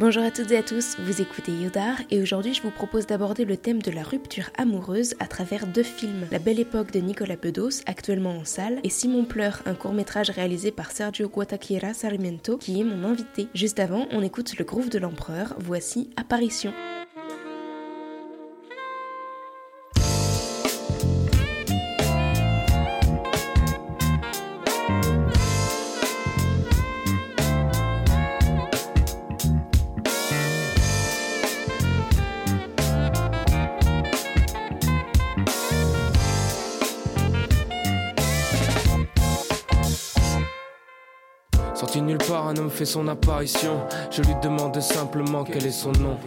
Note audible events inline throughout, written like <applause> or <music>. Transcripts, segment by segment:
Bonjour à toutes et à tous, vous écoutez Yodar et aujourd'hui je vous propose d'aborder le thème de la rupture amoureuse à travers deux films. La Belle Époque de Nicolas Bedos, actuellement en salle, et Simon pleure, un court métrage réalisé par Sergio Guataquera Sarmiento qui est mon invité. Juste avant, on écoute le groove de l'empereur, voici Apparition. Fait son apparition. Je lui demande simplement quel est son nom.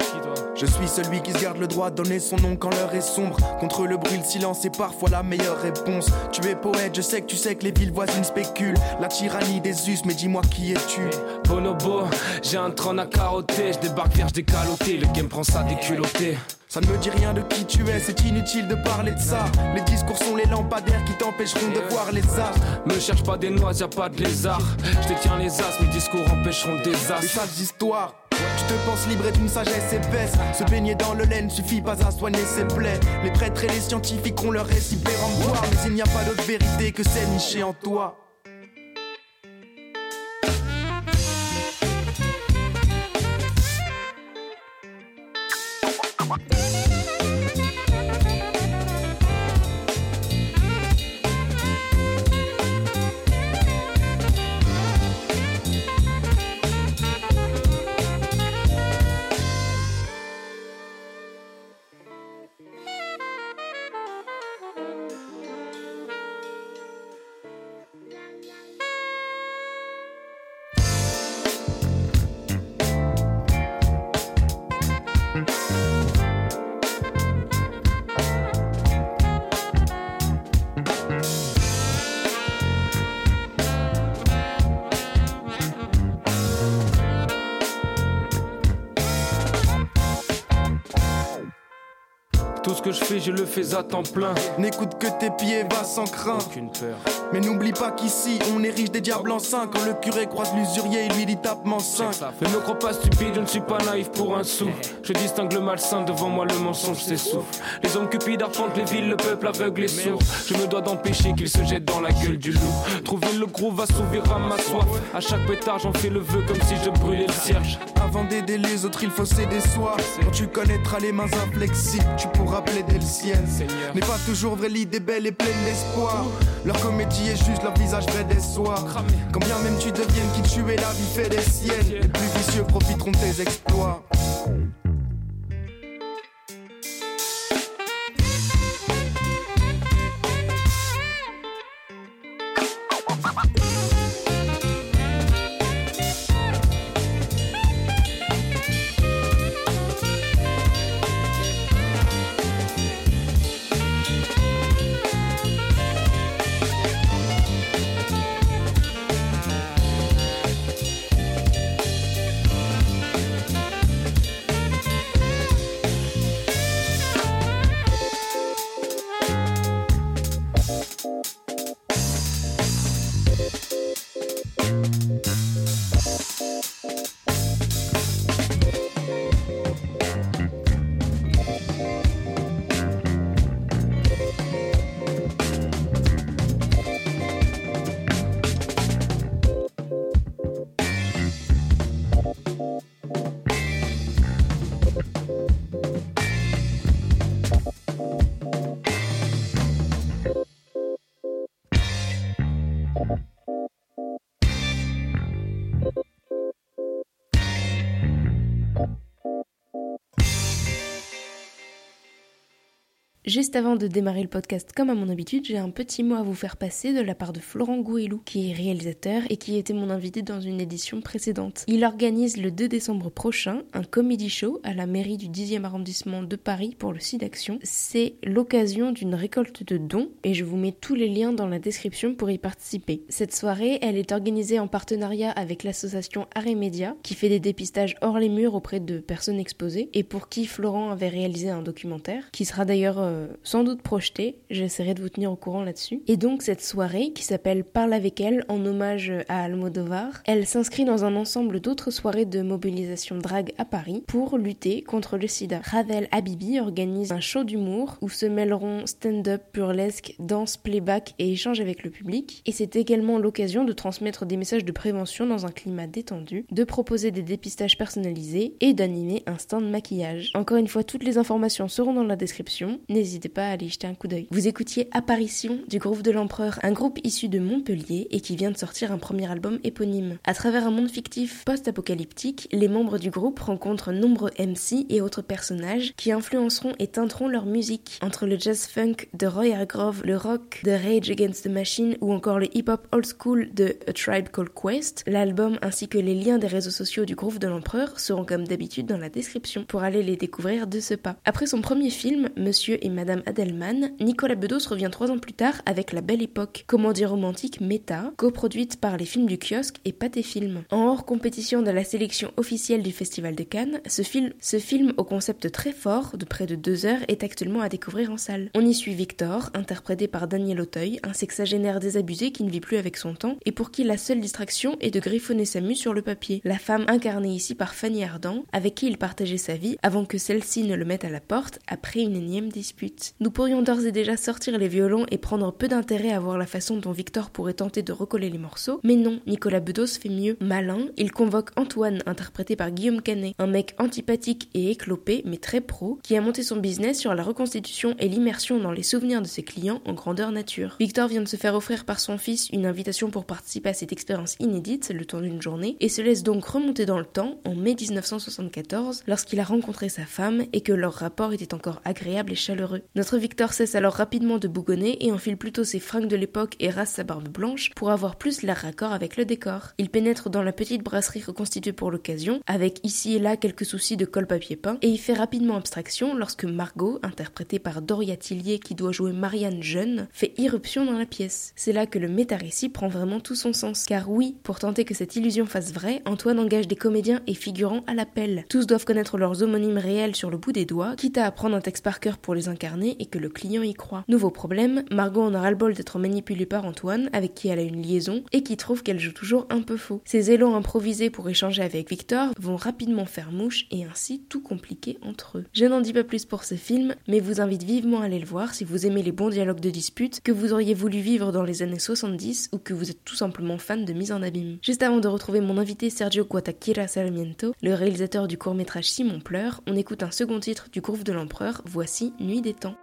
Je suis celui qui se garde le droit de donner son nom quand l'heure est sombre. Contre le bruit, le silence est parfois la meilleure réponse. Tu es poète, je sais que tu sais que les villes voisines spéculent. La tyrannie des us, mais dis-moi qui es-tu? Bonobo, j'ai un trône à carotter. Je débarque vierge décaloté, le game prend ça déculotté. Ça ne me dit rien de qui tu es, c'est inutile de parler de ça. Les discours sont les lampadaires qui t'empêcheront de voir les astres. Me cherche pas des noix, y'a pas de lézard. Je détiens les as, mes discours empêcheront le Les désastre. sales histoires. Tu te penses libre et d'une sagesse épaisse. Se baigner dans le lait ne suffit pas à soigner ses plaies. Les prêtres et les scientifiques ont leur récit péremptoire. Mais il n'y a pas d'autre vérité que celle nichée en toi. Que je fais, je le fais à temps plein. N'écoute que tes pieds, va sans crainte. Aucune peur. Mais n'oublie pas qu'ici, on érige des diables en cinq. Quand le curé croise l'usurier, il lui dit tapement 5. Ne me crois pas stupide, je ne suis pas naïf pour un sou. Je distingue le malsain, devant moi le mensonge s'essouffle. Les hommes cupides arpentent les villes, le peuple aveugle et sourd. Je me dois d'empêcher qu'ils se jettent dans la gueule du loup. Trouver le groove assouvira ma soif. À chaque pétard, j'en fais le vœu comme si je brûlais le cierge. Avant d'aider les autres, il faut s'aider soi. Quand tu connaîtras les mains inflexibles, tu pourras plaider le ciel. N'est pas toujours vrai, l'idée belle et pleine d'espoir. Leur comédie est juste leur visage vrai déçoir. Cramé. Quand bien même tu deviennes qui tu es, la vie fait des siennes. Les plus vicieux profiteront de tes exploits. Mm-hmm. <laughs> Juste avant de démarrer le podcast comme à mon habitude, j'ai un petit mot à vous faire passer de la part de Florent Gouilou, qui est réalisateur et qui était mon invité dans une édition précédente. Il organise le 2 décembre prochain un comedy show à la mairie du 10e arrondissement de Paris pour le SIDAction. C'est l'occasion d'une récolte de dons et je vous mets tous les liens dans la description pour y participer. Cette soirée, elle est organisée en partenariat avec l'association Arts et Média qui fait des dépistages hors les murs auprès de personnes exposées et pour qui Florent avait réalisé un documentaire qui sera d'ailleurs euh, sans doute projeté. J'essaierai de vous tenir au courant là-dessus. Et donc cette soirée, qui s'appelle Parle avec elle, en hommage à Almodovar, elle s'inscrit dans un ensemble d'autres soirées de mobilisation drague à Paris pour lutter contre le sida. Ravel Habibi organise un show d'humour où se mêleront stand-up, burlesque, danse, playback et échange avec le public. Et c'est également l'occasion de transmettre des messages de prévention dans un climat détendu, de proposer des dépistages personnalisés et d'animer un stand maquillage. Encore une fois, toutes les informations seront dans la description. Pas à aller jeter un coup d'œil. Vous écoutiez Apparition du groupe de l'Empereur, un groupe issu de Montpellier et qui vient de sortir un premier album éponyme. À travers un monde fictif post-apocalyptique, les membres du groupe rencontrent nombreux MC et autres personnages qui influenceront et teinteront leur musique. Entre le jazz funk de Roy Hargrove, le rock de Rage Against the Machine ou encore le hip-hop old school de A Tribe Called Quest, l'album ainsi que les liens des réseaux sociaux du groupe de l'Empereur seront comme d'habitude dans la description pour aller les découvrir de ce pas. Après son premier film, Monsieur et Madame Adelman, Nicolas Bedos revient trois ans plus tard avec La Belle Époque, comédie romantique méta, coproduite par les films du kiosque et Pathé Film. En hors compétition de la sélection officielle du Festival de Cannes, ce film, ce au concept très fort, de près de deux heures, est actuellement à découvrir en salle. On y suit Victor, interprété par Daniel Auteuil, un sexagénaire désabusé qui ne vit plus avec son temps et pour qui la seule distraction est de griffonner sa mue sur le papier. La femme incarnée ici par Fanny Ardant, avec qui il partageait sa vie avant que celle-ci ne le mette à la porte après une énième dispute. Nous pourrions d'ores et déjà sortir les violons et prendre peu d'intérêt à voir la façon dont Victor pourrait tenter de recoller les morceaux, mais non, Nicolas Bedos fait mieux. Malin, il convoque Antoine, interprété par Guillaume Canet, un mec antipathique et éclopé, mais très pro, qui a monté son business sur la reconstitution et l'immersion dans les souvenirs de ses clients en grandeur nature. Victor vient de se faire offrir par son fils une invitation pour participer à cette expérience inédite le temps d'une journée et se laisse donc remonter dans le temps en mai 1974 lorsqu'il a rencontré sa femme et que leur rapport était encore agréable et chaleureux. Notre Victor cesse alors rapidement de bougonner et enfile plutôt ses fringues de l'époque et rase sa barbe blanche pour avoir plus l'air raccord avec le décor. Il pénètre dans la petite brasserie reconstituée pour l'occasion, avec ici et là quelques soucis de colle papier peint, et il fait rapidement abstraction lorsque Margot, interprétée par Doria Tillier qui doit jouer Marianne jeune, fait irruption dans la pièce. C'est là que le métarécit prend vraiment tout son sens, car oui, pour tenter que cette illusion fasse vrai, Antoine engage des comédiens et figurants à l'appel. Tous doivent connaître leurs homonymes réels sur le bout des doigts, quitte à apprendre un texte par cœur pour les et que le client y croit. Nouveau problème, Margot en aura le bol d'être manipulée par Antoine, avec qui elle a une liaison, et qui trouve qu'elle joue toujours un peu faux. Ses élans improvisés pour échanger avec Victor vont rapidement faire mouche et ainsi tout compliquer entre eux. Je n'en dis pas plus pour ce film, mais vous invite vivement à aller le voir si vous aimez les bons dialogues de dispute que vous auriez voulu vivre dans les années 70 ou que vous êtes tout simplement fan de mise en abîme. Juste avant de retrouver mon invité Sergio Guatakira Sarmiento, le réalisateur du court-métrage Simon pleure, on écoute un second titre du groupe de l'empereur, voici Nuit des temps.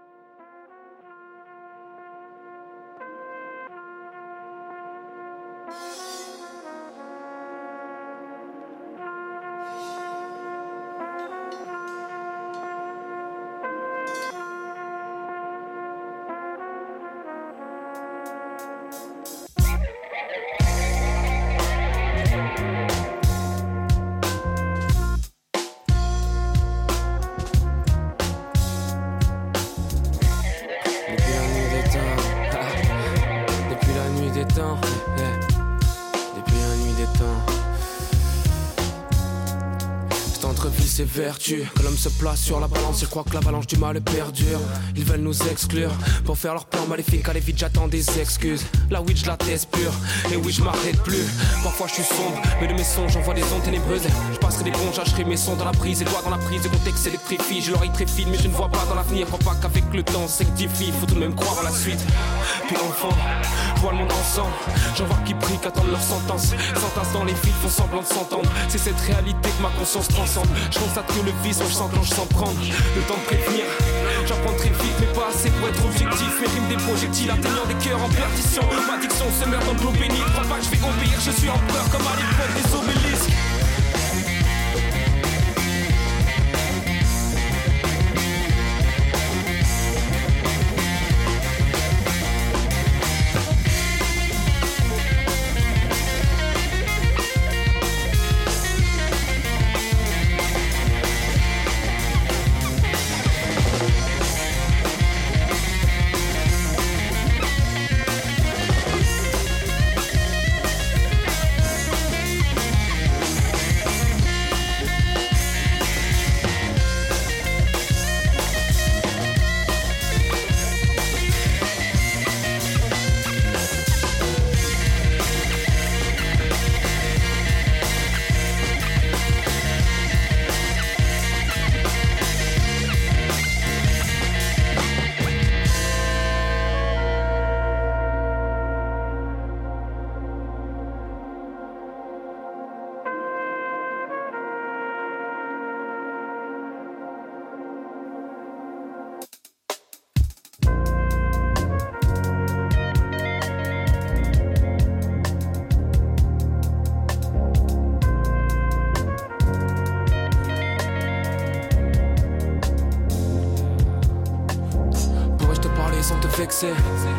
Que l'homme se place sur la balance, ils croient que l'avalanche du mal perdure. Ils veulent nous exclure pour faire leur plan maléfique. Allez vite, j'attends des excuses. La witch, je la teste pure. Et oui, je m'arrête plus. Parfois, je suis sombre, mais de mes songes, j'envoie des ondes ténébreuses. Je passerai des ponts, j'achèterai mes sons dans la prise. Et toi, dans la prise, de contexte électrifie. Je l'oreille fine mais je ne vois pas dans l'avenir. Crois pas qu'avec le temps, c'est difficile. Faut tout de même croire à la suite. Puis enfin, vois le monde ensemble. J'en vois qui prient, qu'attendent leur sentence. S'entassent dans les fils, font semblant de s'entendre. C'est cette réalité que ma conscience transcende. Je constate que le vice, je s'enclenche sans prendre le temps de prévenir. J'apprends très vite, mais pas assez pour être objectif. Mes rimes des projectiles atteignant des cœurs en perdition. Ma diction se meurt dans l'eau bénite. Crois pas que je vais obéir, je suis en peur comme à l'époque des obélisques.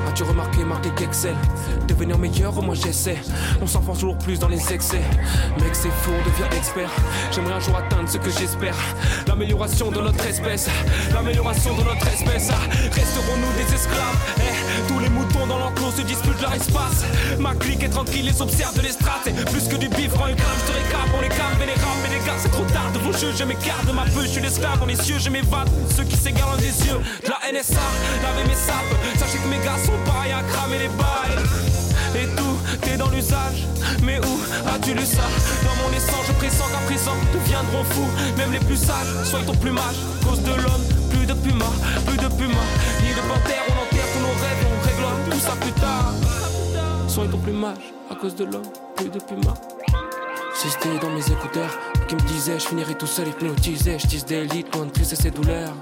As-tu remarqué, marqué qu'Excel Devenir meilleur, au moins j'essaie. On s'enfonce toujours plus dans les excès. Mec, c'est faux, on devient expert. J'aimerais un jour atteindre ce que j'espère. L'amélioration de notre espèce. L'amélioration de notre espèce. Resterons-nous des esclaves eh, Tous les moutons dans l'enclos se disputent leur espace. Ma clique est tranquille, les observe de l'estrade. Plus que du bif, rends une crame, je te récap. On les calme, vénérables, mais les gars, c'est trop tard de vos jeux. Je m'écarte ma peu, je suis l'esclave dans les cieux, je m'évade. Ceux qui s'égarent dans des yeux. NSA, laver mes sapes. Sachez que mes gars sont pareils à cramer les balles. Et tout, t'es dans l'usage. Mais où as-tu lu ça? Dans mon essence, je pressens qu'à présent deviendront fous. Même les plus sages, sois ton plumage. Cause de l'homme, plus de puma, plus de puma. Ni de panthère, on enterre tous nos rêves, on réglera tout ça plus tard. Sois ton plumage, à cause de l'homme, plus de puma. Si c'était dans mes écouteurs, qui me disait je finirais tout seul hypnotisé, je tisse des litres, loin de et ses douleurs.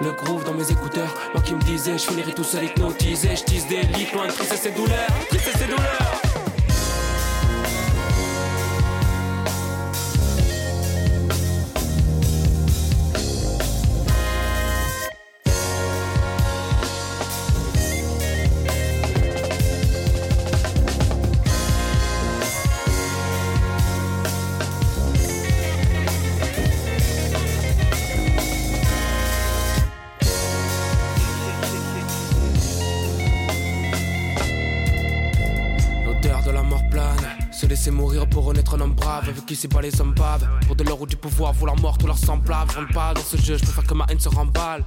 Le groove dans mes écouteurs, moi qui me disais je finirais tout seul hypnotisé, je tisse des litres, loin de et ses douleurs, et ses c'est pas les hommes baves Pour de l'or ou du pouvoir, vouloir mort tous leurs semblables Je pas dans ce jeu, je préfère que ma haine se remballe.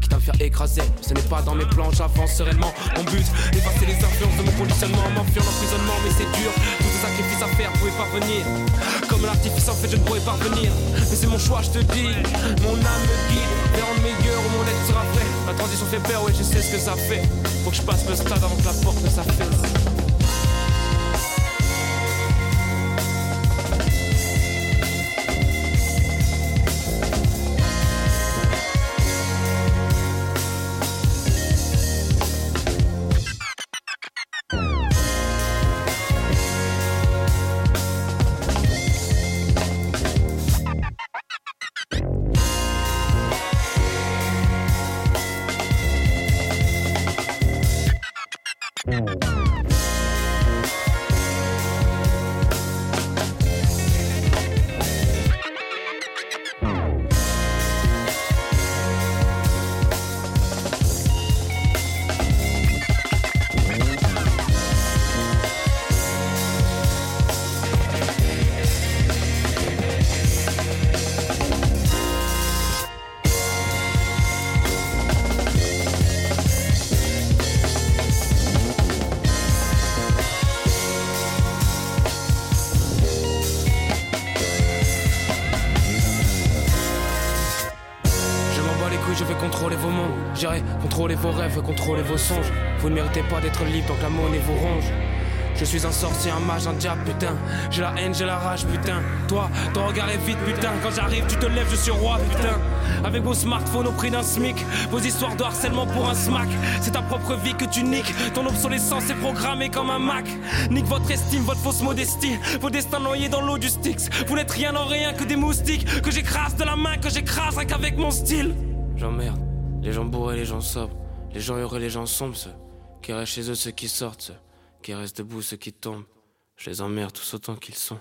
Quitte à me faire écraser, ce n'est pas dans mes plans, j'avance sereinement. Mon but, effacer les influences de mon conditionnement M'enfuir l'emprisonnement, mais c'est dur. Tous ces sacrifices à faire, pouvez pas venir. Comme l'artifice en fait, je ne pourrais pas venir. Mais c'est mon choix, je te dis. Mon âme me guide vers un meilleur où mon être sera fait. La transition fait peur, ouais je sais ce que ça fait. Faut que je passe le stade avant que la porte ne s'affaisse Vous ne méritez pas d'être libre que la monnaie vous ronge. Je suis un sorcier, un mage, un diable, putain. J'ai la haine, j'ai la rage, putain. Toi, ton regard est vite, putain. Quand j'arrive, tu te lèves, je suis roi, putain. Avec vos smartphones au prix d'un SMIC, vos histoires de harcèlement pour un smack. C'est ta propre vie que tu niques. Ton obsolescence est programmée comme un Mac. Nique votre estime, votre fausse modestie. Vos destins noyés dans l'eau du Styx. Vous n'êtes rien en rien que des moustiques. Que j'écrase de la main, que j'écrase rien qu'avec mon style. J'emmerde. Les gens bourrés, les gens sobres, les gens heureux, les gens sombres, ceux qui restent chez eux, ceux qui sortent, ceux qui restent debout, ceux qui tombent. Je les emmerde tous autant qu'ils sont.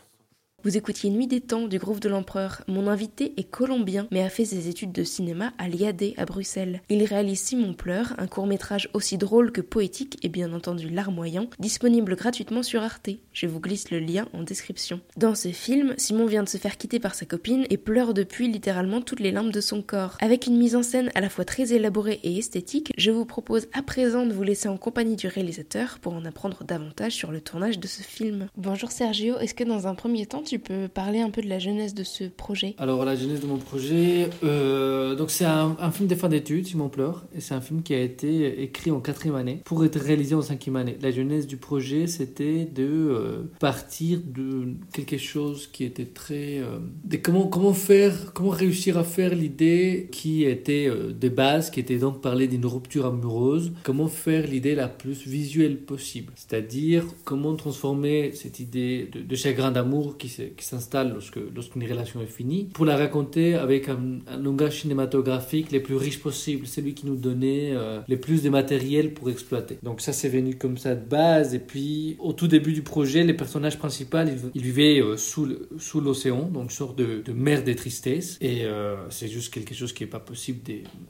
Vous écoutiez Nuit des temps du groupe de l'Empereur. Mon invité est colombien, mais a fait ses études de cinéma à l'IAD à Bruxelles. Il réalise Simon pleure, un court métrage aussi drôle que poétique et bien entendu larmoyant, disponible gratuitement sur Arte. Je vous glisse le lien en description. Dans ce film, Simon vient de se faire quitter par sa copine et pleure depuis littéralement toutes les larmes de son corps. Avec une mise en scène à la fois très élaborée et esthétique, je vous propose à présent de vous laisser en compagnie du réalisateur pour en apprendre davantage sur le tournage de ce film. Bonjour Sergio, est-ce que dans un premier temps tu peux parler un peu de la jeunesse de ce projet Alors, la jeunesse de mon projet, euh, c'est un, film de fin d'études, Simon Pleure, et c'est un film qui a été écrit en quatrième année pour être réalisé en cinquième année. La jeunesse du projet, c'était de euh, partir de quelque chose qui était très. Euh, comment, faire, comment réussir à faire l'idée qui était de base, qui était donc parler d'une rupture amoureuse, comment faire l'idée la plus visuelle possible. C'est-à-dire comment transformer cette idée de, de chagrin d'amour qui qui s'installe lorsque lorsqu'une relation est finie, pour la raconter avec un, langage cinématographique le plus riche possible, celui qui nous donnait euh, le plus de matériel pour exploiter. Donc ça c'est venu comme ça de base et puis au tout début du projet, les personnages principaux ils, vivaient euh, sous sous l'océan, donc sorte de, mer de tristesse et euh, c'est juste quelque chose qui est pas possible,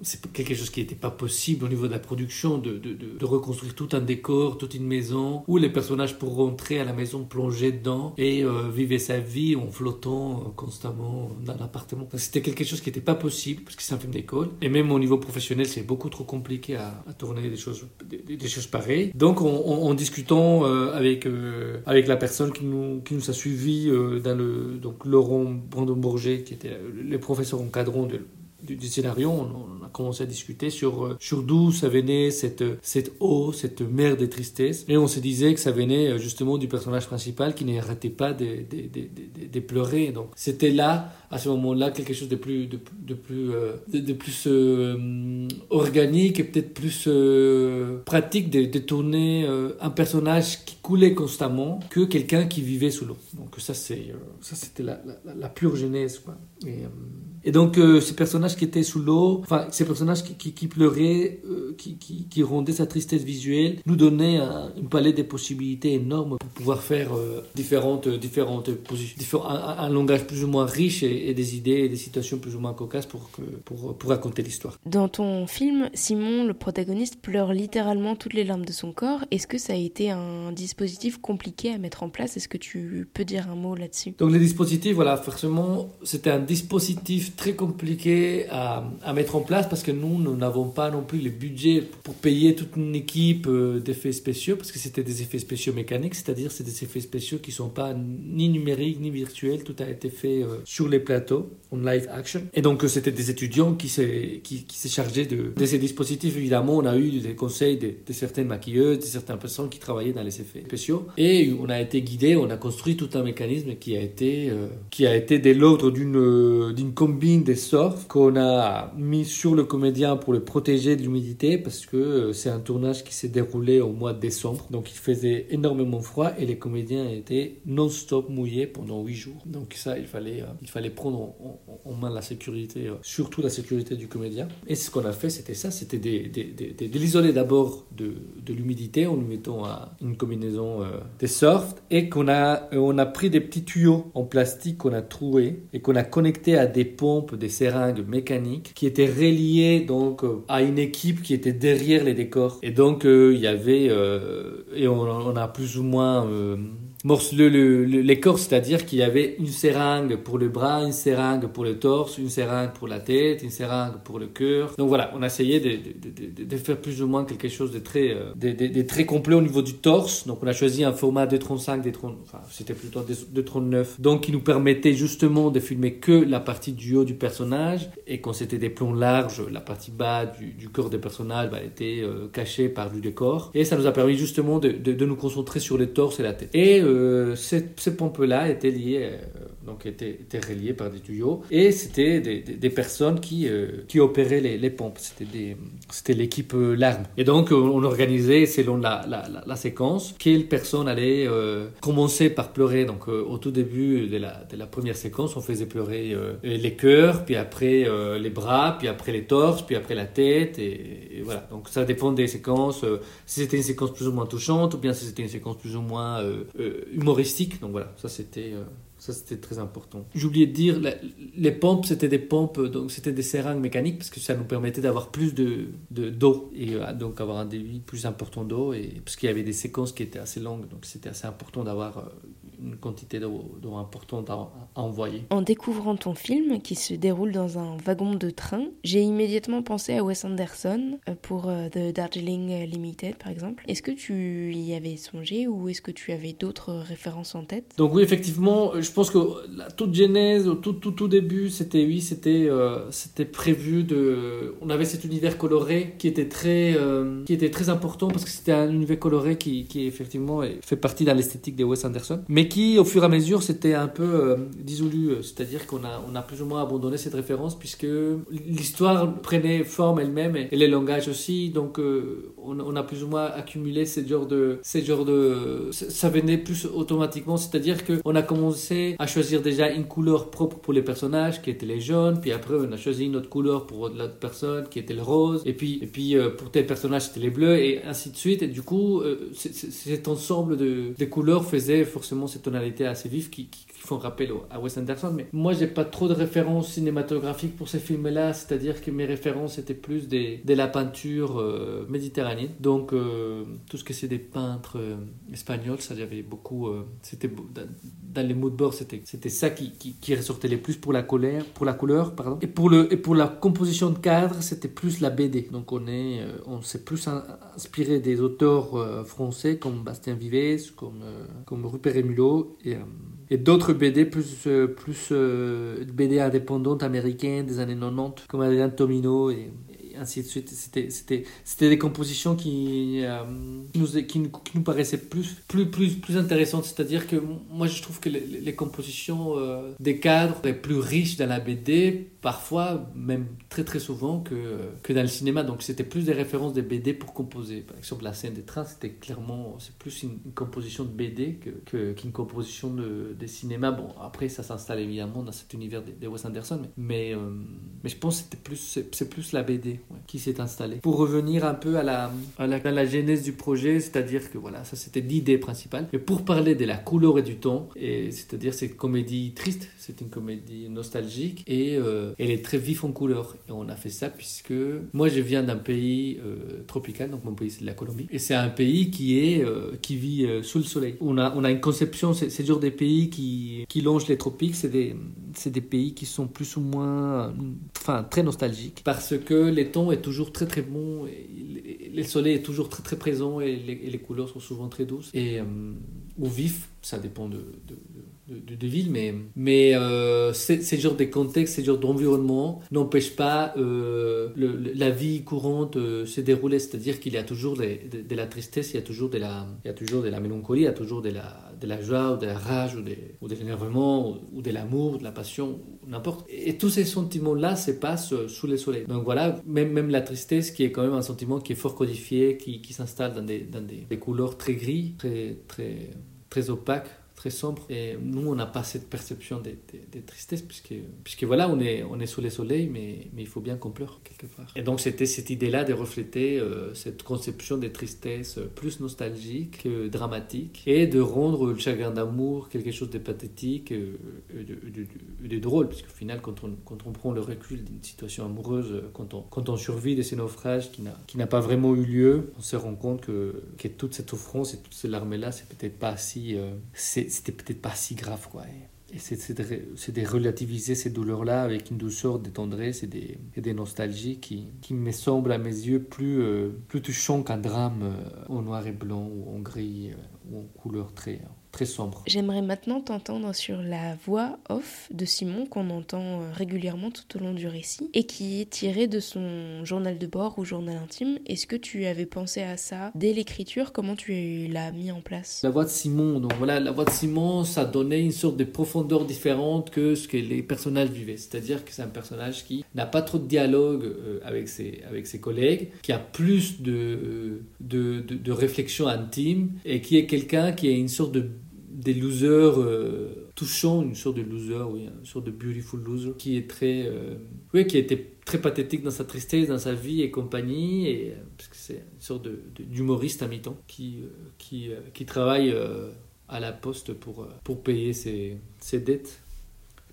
c'est quelque chose qui n'était pas possible au niveau de la production de, de, de, reconstruire tout un décor, toute une maison où les personnages pourront rentrer à la maison, plonger dedans et vivre vie en flottant constamment dans l'appartement. C'était quelque chose qui n'était pas possible parce que c'est un film d'école. Et même au niveau professionnel, c'est beaucoup trop compliqué à, tourner des choses, des, choses pareilles. Donc, en, discutant euh, avec, euh, avec la personne qui nous, qui nous a suivis euh, dans le. Donc, Laurent Brandon-Bourget, qui était le professeur encadrant de, du, scénario, on, a commencé à discuter sur, euh, sur d'où ça venait cette, cette eau, cette mer de tristesse. Et on se disait que ça venait euh, justement du personnage principal qui n'arrêtait pas de, de, de, de, pleurer. Donc c'était là, à ce moment-là, quelque chose de plus, de, plus, euh, de, plus organique et peut-être plus pratique de, tourner un personnage qui coulait constamment que quelqu'un qui vivait sous l'eau. Donc ça, c'est, ça c'était la, la, pure genèse. Quoi. Et donc, euh, ces personnages qui étaient sous l'eau, enfin, ces personnages qui, qui, pleuraient, euh, qui, qui, qui, rendaient sa tristesse visuelle, nous donnaient une palette de possibilités énormes pour pouvoir faire euh, différentes, différentes positions, un, un, langage plus ou moins riche et, des idées et des situations plus ou moins cocasses pour, que, pour, pour raconter l'histoire. Dans ton film, Simon, le protagoniste, pleure littéralement toutes les larmes de son corps. Est-ce que ça a été un dispositif compliqué à mettre en place? Est-ce que tu peux dire un mot là-dessus? Donc, les dispositifs, voilà, forcément, c'était un dispositif très compliqué à, à, mettre en place parce que nous, nous n'avons pas non plus le budget pour payer toute une équipe euh, d'effets spéciaux parce que c'était des effets spéciaux mécaniques, c'est-à-dire c'est des effets spéciaux qui sont pas ni numériques ni virtuels, tout a été fait euh, sur les plateaux en live action. Et donc euh, c'était des étudiants qui s'est qui, qui chargé de, de, ces dispositifs. Évidemment, on a eu des conseils de, certaines maquilleuses, de certaines personnes qui travaillaient dans les effets spéciaux et on a été guidé, on a construit tout un mécanisme qui a été qui a été de l'ordre d'une d'une combinaison des surf qu'on a mis sur le comédien pour le protéger de l'humidité parce que euh, c'est un tournage qui s'est déroulé au mois de décembre. Donc il faisait énormément froid et les comédiens étaient non-stop mouillés pendant 8 jours. Donc ça, il fallait, euh, il fallait prendre en, main la sécurité, euh, surtout la sécurité du comédien. Et ce qu'on a fait, c'était ça, c'était de l'isoler d'abord de, l'humidité en lui mettant une combinaison des surf et qu'on a, on a pris des petits tuyaux en plastique qu'on a troués et qu'on a connectés à des des seringues mécaniques qui étaient reliées donc euh, à une équipe qui était derrière les décors. Et donc euh, il y avait euh, et on, a plus ou moins le, corps, c'est-à-dire qu'il y avait une seringue pour le bras, une seringue pour le torse, une seringue pour la tête, une seringue pour le cœur. Donc voilà, on a essayé de, de, de, faire plus ou moins quelque chose de très, euh, de, très complet au niveau du torse. Donc on a choisi un format d 35, d 30, enfin c'était plutôt d 39, donc qui nous permettait justement de filmer que la partie du haut du personnage et quand c'était des plans larges, la partie bas du, du corps des personnages bah, était euh, cachée par du décor. Et ça nous a permis justement de, nous concentrer sur les torses et la tête. Et euh, ces, pompes-là étaient liées, euh, donc étaient, étaient, reliées par des tuyaux, et c'était des, personnes qui, euh, qui opéraient les, pompes. C'était, l'équipe larme. Et donc, on organisait selon la, la, séquence quelle personne allait commencer par pleurer. Donc, au tout début de la, première séquence, on faisait pleurer les cœurs, puis après les bras, puis après les torses, puis après la tête, et, voilà. Donc, ça dépend des séquences. si c'était une séquence plus ou moins touchante, ou bien si c'était une séquence plus ou moins humoristique. Donc voilà, ça c'était euh, ça c'était très important. Oublié de dire, les pompes c'était des pompes, donc c'était des seringues mécaniques parce que ça nous permettait d'avoir plus de d'eau et euh, donc avoir un débit plus important d'eau et parce qu'il y avait des séquences qui étaient assez longues, donc c'était assez important d'avoir euh, une quantité d'eau importante à, envoyer. En découvrant ton film qui se déroule dans un wagon de train, j'ai immédiatement pensé à Wes Anderson euh, pour euh, The Darjeeling Limited par exemple. Est-ce que tu y avais songé ou est-ce que tu avais d'autres références en tête? Donc oui, effectivement, je pense que la toute genèse, au tout, tout, tout début, c'était oui, c'était euh, c'était prévu de... On avait cet univers coloré qui était très, qui était très important parce que c'était un univers coloré qui, qui effectivement fait partie de l'esthétique de Wes Anderson, mais qui, au fur et à mesure, s'était un peu euh, dissolu. C'est-à-dire qu'on a, on a plus ou moins abandonné cette référence puisque l'histoire prenait forme elle-même et, les langages aussi. Donc, euh, on, on, a plus ou moins accumulé ces genres de, ces genres de, ça venait plus automatiquement. C'est-à-dire qu'on a commencé à choisir déjà une couleur propre pour les personnages, qui étaient les jaunes. Puis après, on a choisi une autre couleur pour l'autre personne, qui était le rose. Et puis, et puis euh, pour tel personnage, c'était les bleus et ainsi de suite. Et du coup, cet ensemble de, de couleurs faisait forcément cette tonalité assez vive qui, qui, font rappel à Wes Anderson. Mais moi, j'ai pas trop de références cinématographiques pour ces films-là, c'est-à-dire que mes références étaient plus des, de la peinture euh, méditerranéenne. Donc, euh, tout ce que c'est des peintres euh, espagnols, ça j'avais beaucoup. c'était dans les mood boards, c'était c'était ça qui, qui, qui, ressortait le plus pour la colère, pour la couleur, pardon. Et pour le et pour la composition de cadre, c'était plus la BD. Donc on est on s'est plus inspiré des auteurs français comme Bastien Vives, comme comme Rupert Emulot et et d'autres BD plus, euh, plus euh, BD indépendantes américaines des années 90, comme Adrien Tomino et, ainsi de suite. C'était, c'était, c'était des compositions qui, euh, nous, qui, nous, qui, nous, paraissaient plus, plus, plus, plus intéressantes. C'est-à-dire que moi, je trouve que les, les compositions euh, des cadres sont plus riches dans la BD, parfois, même très très souvent, que, que dans le cinéma. Donc, c'était plus des références des BD pour composer. Par exemple, la scène des trains, c'était clairement, c'est plus une, composition de BD que, qu'une composition de, de, cinéma. Bon, après, ça s'installe évidemment dans cet univers de, Wes Anderson, mais, euh, mais je pense que c'était plus, c'est plus la BD qui s'est installé. Pour revenir un peu à la, à la, genèse du projet, c'est-à-dire que voilà, ça c'était l'idée principale. Mais pour parler de la couleur et du ton, et c'est-à-dire c'est une comédie triste, c'est une comédie nostalgique et euh, elle est très vive en couleur. Et on a fait ça puisque moi je viens d'un pays euh, tropical, donc mon pays c'est la Colombie, et c'est un pays qui est euh, qui vit sous le soleil. On a on a une conception, c'est c'est genre des pays qui qui longent les tropiques, c'est des c'est des pays qui sont plus ou moins, enfin très nostalgiques. Parce que les tons est toujours très très bon, le soleil est toujours très très présent et les, couleurs sont souvent très douces. Et ou vifs, ça dépend de, de, ville, mais, mais euh, ces genres de contextes, ces genres d'environnement n'empêchent pas euh, la vie courante euh, se dérouler. C'est-à-dire qu'il y a toujours de, la tristesse, il y a toujours de la, il y a toujours de la mélancolie, il y a toujours de la, de la joie ou de la rage ou de, ou l'énervement ou, de l'amour, de la passion, n'importe. Et, tous ces sentiments-là se passent sous le soleil. Donc voilà, même, même la tristesse qui est quand même un sentiment qui est fort codifié, qui, qui s'installe dans, des, dans des, des couleurs très gris, très, très, très opaques très sombre. Et nous, on n'a pas cette perception de, de, tristesse, puisque, puisque voilà, on est, on est sous le soleil, mais, mais il faut bien qu'on pleure quelque part. Et donc, c'était cette idée-là de refléter euh, cette conception de tristesse plus nostalgique que dramatique, et de rendre le chagrin d'amour quelque chose de pathétique euh, de, de, drôle, puisque au final, quand on, quand on prend le recul d'une situation amoureuse, quand on, quand on survit de ces naufrages qui n'a, pas vraiment eu lieu, on se rend compte que, que toute cette souffrance et toutes ces larmes-là, c'est peut-être pas si... Euh, c'était peut-être pas si grave, quoi. Et c'est de, relativiser ces douleurs-là avec une douceur, des tendresses et des, nostalgies qui, me semblent à mes yeux plus, euh, plus touchants qu'un drame euh, en noir et blanc ou en gris euh, ou en couleur très, très sombre. J'aimerais maintenant t'entendre sur la voix off de Simon qu'on entend euh, régulièrement tout au long du récit et qui est tirée de son journal de bord ou journal intime. Est-ce que tu avais pensé à ça dès l'écriture? Comment tu l'as mis en place? La voix de Simon, donc voilà, la voix de Simon, ça donnait une sorte de profondeur différente que ce que les personnages vivaient. C'est-à-dire que c'est un personnage qui n'a pas trop de dialogue euh, avec ses, avec ses collègues, qui a plus de, euh, de, de, de réflexion intime et qui est quelqu'un qui a une sorte de des losers euh, touchants, une sorte de loser, oui, une sorte de beautiful loser, qui est très, euh, oui, qui était très pathétique dans sa tristesse, dans sa vie et compagnie, et, euh, parce que c'est une sorte d'humoriste à mi-temps qui, qui, qui travaille à la poste pour, pour payer ses, ses dettes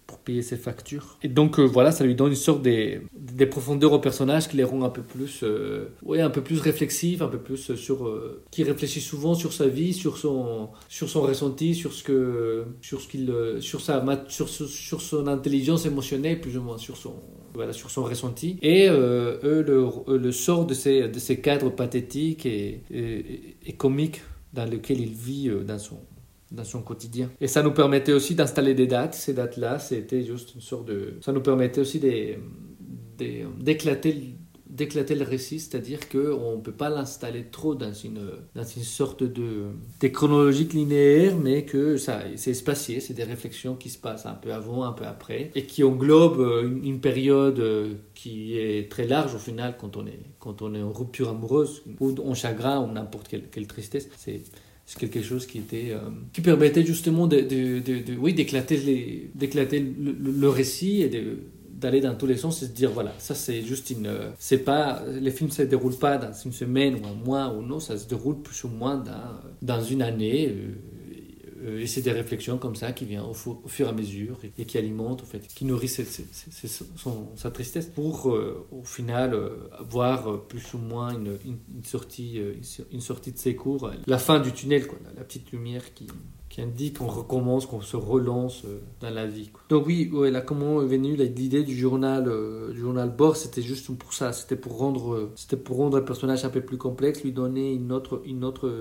pour payer ses factures. Et donc euh, voilà, ça lui donne une sorte des, des profondeurs au personnage qui les rend un peu plus, euh, ouais, un peu plus réflexif, un peu plus sur, euh, qui réfléchit souvent sur sa vie, sur son, sur son ressenti, sur ce que, sur ce qu'il, sur sa, sur, son intelligence émotionnelle plus ou moins, sur son, voilà, sur son ressenti. Et eux, le, sort de ces, de ces cadres pathétiques et, et, comiques dans lesquels il vit dans son dans son quotidien. Et ça nous permettait aussi d'installer des dates. Ces dates-là, c'était juste une sorte de... Ça nous permettait aussi d'éclater d'éclater le récit, c'est-à-dire qu'on ne peut pas l'installer trop dans une, dans une sorte de, de chronologique linéaire, mais que ça, c'est espacé, c'est des réflexions qui se passent un peu avant, un peu après, et qui englobent une, une période qui est très large au final quand on est, quand on est en rupture amoureuse, ou en chagrin, ou n'importe quelle, quelle tristesse. C'est quelque chose qui était euh, qui permettait justement de, de, de, oui d'éclater les d'éclater le, le, récit et d'aller dans tous les sens et se dire voilà ça c'est juste une c'est pas les films se déroulent pas dans une semaine ou un mois ou non ça se déroule plus ou moins dans dans une année euh, et c'est des réflexions comme ça qui viennent au, fur et à mesure et, qui alimentent, en fait, qui nourrissent sa tristesse pour, euh, au final, euh, voir plus ou moins une, une, sortie, une sortie de ses cours, la fin du tunnel, quoi, la petite lumière qui, qui indique qu'on recommence, qu'on se relance euh, dans la vie. Donc oui, ouais, là comment est venue l'idée du journal, euh, journal Bord, c'était juste pour ça, c'était pour rendre, euh, c'était pour rendre le personnage un peu plus complexe, lui donner une autre, une autre,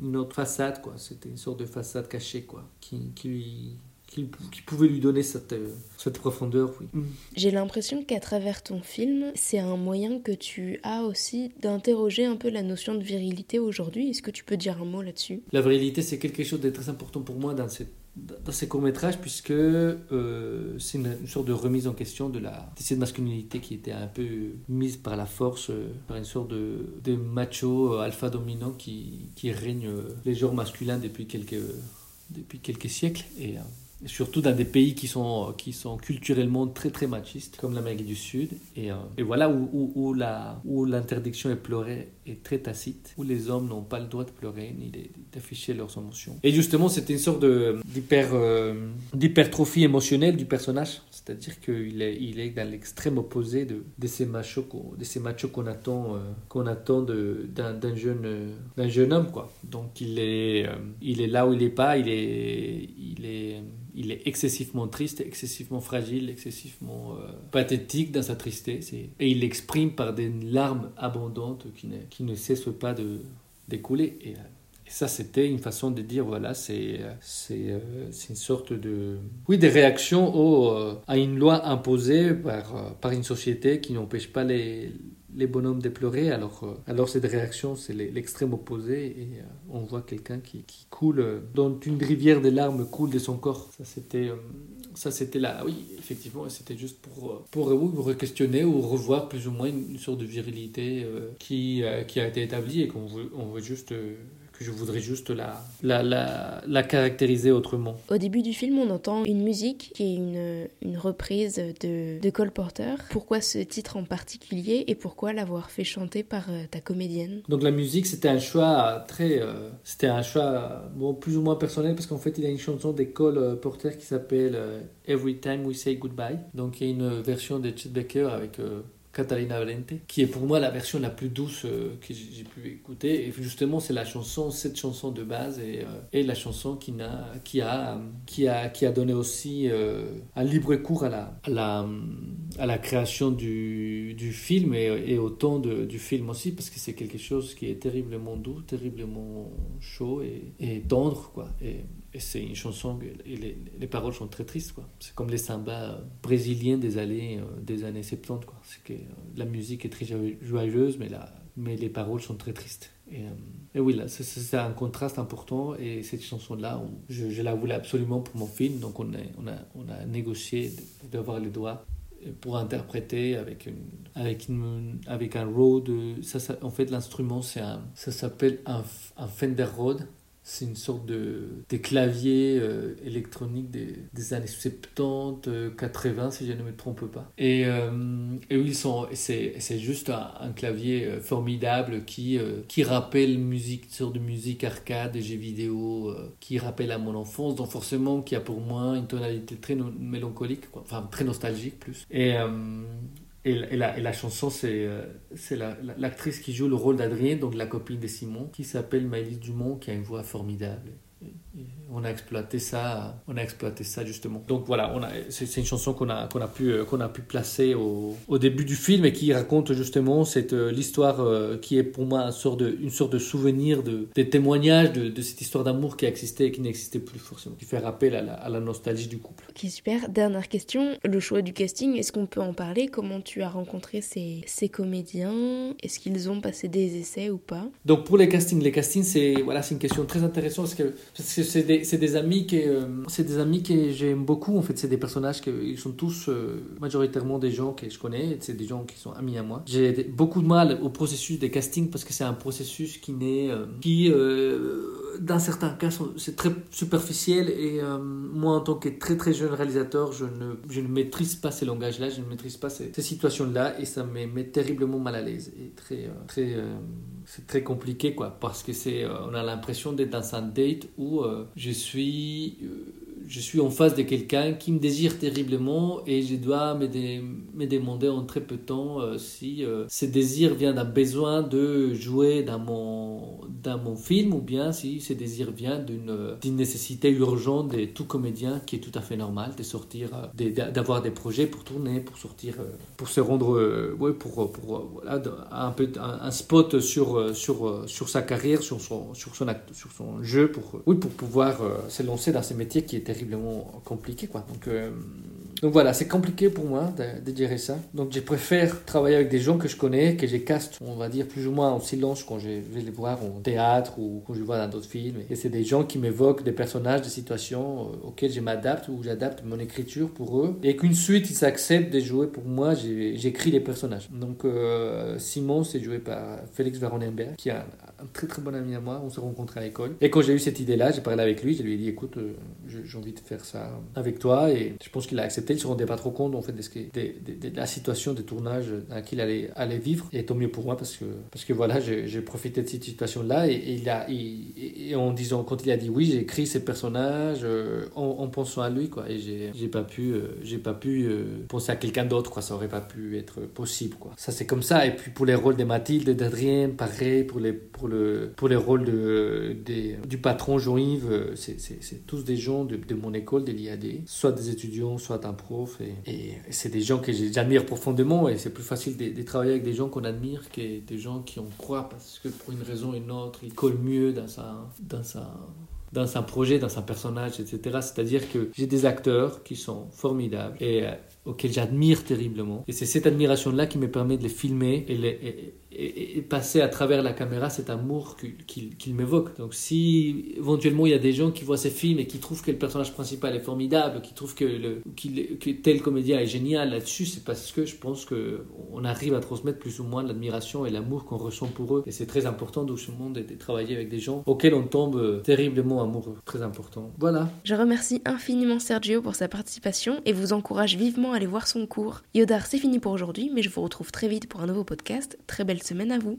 une autre façade quoi. C'était une sorte de façade cachée quoi, qui, qui lui qui, pouvait lui donner cette, euh, cette profondeur. Oui. Mm. J'ai l'impression qu'à travers ton film, c'est un moyen que tu as aussi d'interroger un peu la notion de virilité aujourd'hui. Est-ce que tu peux dire un mot là-dessus? La virilité, c'est quelque chose de très important pour moi dans cette dans ces courts-métrages, puisque euh, c'est une, sorte de remise en question de, la, de cette masculinité qui était un peu mise par la force, euh, par une sorte de, de macho alpha dominant qui, qui règne les genres masculins depuis quelques, depuis quelques siècles. Et surtout dans des pays qui sont, qui sont culturellement très très machistes, comme l'Amérique du Sud. Et, euh, et voilà où, où, l'interdiction est pleurée très tacite, où les hommes n'ont pas le droit de pleurer ni d'afficher leurs émotions. Et justement, c'était une sorte euh, d'hypertrophie émotionnelle du personnage, c'est-à-dire qu'il est, il est dans l'extrême opposé de, de ces machos, qu'on attend, euh, qu'on attend de, d'un, jeune, d'un jeune homme. Quoi. Donc il est, il est là où il n'est pas, il est... Il est il est excessivement triste, excessivement fragile, excessivement euh, pathétique dans sa tristesse. Et, il l'exprime par des larmes abondantes qui qui ne cessent pas de d'écouler. Et, euh, et, ça, c'était une façon de dire, voilà, c'est euh, c'est une sorte de... Oui, des réactions au, à une loi imposée par, par une société qui n'empêche pas les les bonhommes de pleurer, alors, euh, alors cette réaction, c'est l'extrême opposé, et euh, on voit quelqu'un qui, qui, coule, euh, dont une rivière de larmes coule de son corps. Ça, c'était ça c'était là, oui, effectivement, c'était juste pour, pour, pour questionner ou revoir plus ou moins une, sorte de virilité qui, qui a été établie et qu'on veut, on veut juste je voudrais juste la, la, la, la, caractériser autrement. Au début du film, on entend une musique qui est une, une reprise de, de Cole Porter. Pourquoi ce titre en particulier et pourquoi l'avoir fait chanter par euh, ta comédienne? Donc la musique, c'était un choix très... Euh, c'était un choix bon, plus ou moins personnel parce qu'en fait, il y a une chanson de Cole euh, Porter qui s'appelle Every Time We Say Goodbye. Donc il y a une version de Chet Baker avec... Catalina Valente, qui est pour moi la version la plus douce euh, que j'ai pu écouter. Et justement, c'est la chanson, cette chanson de base et, euh, la chanson qui a, donné aussi euh, un libre cours à la, création du, film et, au temps du film aussi, parce que c'est quelque chose qui est terriblement doux, terriblement chaud et, tendre. Et c'est une chanson, et les, les, paroles sont très tristes. Quoi. C'est comme les sambas brésiliens des années, des années 70. Quoi. C'est que la musique est très joyeuse, mais, la, mais les paroles sont très tristes. Et, euh, et oui, là, c'est un contraste important. Et cette chanson-là, je, la voulais absolument pour mon film. Donc, on a, on a, on a négocié d'avoir les droits pour interpréter avec, une, avec, une, avec un Rode. Ça, ça, en fait, l'instrument, ça s'appelle un, un Fender Rode c'est une sorte de, des claviers euh, électroniques des, des, années 70, 80, euh, si je ne me trompe pas. Et, euh, et oui, c'est juste un, clavier formidable qui, qui rappelle musique, une sorte de musique arcade, des jeux vidéo, qui rappelle à mon enfance, donc forcément qui a pour moi une tonalité très mélancolique, enfin très nostalgique plus. Et, la, chanson, c'est euh, l'actrice qui joue le rôle d'Adrienne, donc la copine de Simon, qui s'appelle Maëlys Dumont, qui a une voix formidable. On a exploité ça, on a exploité ça justement. Donc voilà, on a, c'est, une chanson qu'on a, qu'on a pu, euh, qu'on a pu placer au, au, début du film et qui raconte justement cette euh, l'histoire qui est pour moi une sorte de, une sorte de souvenir, de, des témoignages de, de cette histoire d'amour qui a existé et qui n'existait plus forcément, qui fait rappel à la, à la nostalgie du couple. Ok super. Dernière question, le choix du casting, est-ce qu'on peut en parler? Comment tu as rencontré ces, ces comédiens? Est-ce qu'ils ont passé des essais ou pas? Donc pour les castings, les castings c'est voilà c'est une question très intéressante parce que c'est des, des, amis que euh, c'est des amis que j'aime beaucoup en fait. C'est des personnages qui ils sont tous euh, majoritairement des gens que je connais. C'est des gens qui sont amis à moi. J'ai beaucoup de mal au processus des castings parce que c'est un processus qui n'est euh, qui dans certains cas c'est très superficiel et moi en tant que très très jeune réalisateur je ne, je ne maîtrise pas ces langages là je ne maîtrise pas ces, ces situations là et ça me met terriblement mal à l'aise et très très c'est très compliqué quoi parce que c'est euh, on a l'impression d'être dans un date où euh, je suis euh, je suis en face de quelqu'un qui me désire terriblement et je dois me, demander en très peu de temps euh, si euh, ce désir vient d'un besoin de jouer dans mon, dans mon film ou bien si ce désir vient d'une nécessité urgente de tout comédien qui est tout à fait normal de sortir, euh, d'avoir des projets pour tourner, pour sortir, pour se rendre, ouais, pour, pour voilà, un, peu, un, spot sur, sur, sur sa carrière, sur son, sur son, jeu, pour, oui, pour pouvoir se lancer dans ce métier qui était terriblement compliqué. Quoi. Donc, euh, donc voilà, c'est compliqué pour moi de, dire ça. Donc je préfère travailler avec des gens que je connais, que j'ai caste, on va dire plus ou moins en silence quand je vais les voir en théâtre ou quand je les vois dans d'autres films. Et c'est des gens qui m'évoquent des personnages, des situations euh, auxquelles je m'adapte ou j'adapte mon écriture pour eux. Et qu'une suite, ils acceptent de jouer pour moi, j'écris les personnages. Donc euh, Simon, c'est joué par Félix Varonenberg, qui est un, très très bon ami à moi. On s'est rencontrés à l'école. Et quand j'ai eu cette idée-là, j'ai parlé avec lui, je lui ai dit écoute, euh, j'ai envie de faire ça avec toi. Et je pense qu'il a accepté il se rendait pas trop compte en fait de, ce de, de, la situation de tournage dans laquelle allait, allait, vivre. Et tant mieux pour moi parce que, parce que voilà, j'ai profité de cette situation-là. Et, et en disant, quand il a dit oui, j'ai écrit ces personnages euh, en, pensant à lui. Quoi, et j'ai pas pu, euh, pas pu euh, penser à quelqu'un d'autre. Ça aurait pas pu être possible. Quoi. Ça, c'est comme ça. Et puis pour les rôles de Mathilde, d'Adrien, pareil. Pour les, pour, le, pour les rôles de, du patron Jean-Yves, c'est tous des gens de, de mon école, de l'IAD. Soit des étudiants, soit un prof. Et, c'est des gens que j'admire profondément. Et c'est plus facile de, travailler avec des gens qu'on admire que des gens qui on croit parce que pour une raison ou une autre, ils collent mieux dans sa, dans sa, dans un projet, dans un personnage, etc. C'est-à-dire que j'ai des acteurs qui sont formidables et euh, auxquels j'admire terriblement. Et c'est cette admiration-là qui me permet de les filmer et, les, passer à travers la caméra cet amour qu'il m'évoque. Donc si éventuellement il y a des gens qui voient ces films et qui trouvent que le personnage principal est formidable, qui trouvent que, tel comédien est génial là-dessus, c'est parce que je pense qu'on arrive à transmettre plus ou moins l'admiration et l'amour qu'on ressent pour eux. Et c'est très important dans ce monde de travailler avec des gens auxquels on tombe terriblement amoureux. Très important. Voilà. Je remercie infiniment Sergio pour sa participation et vous encourage vivement à aller voir son cours. Yodar, c'est fini pour aujourd'hui, mais je vous retrouve très vite pour un nouveau podcast. Très belle semaine à vous.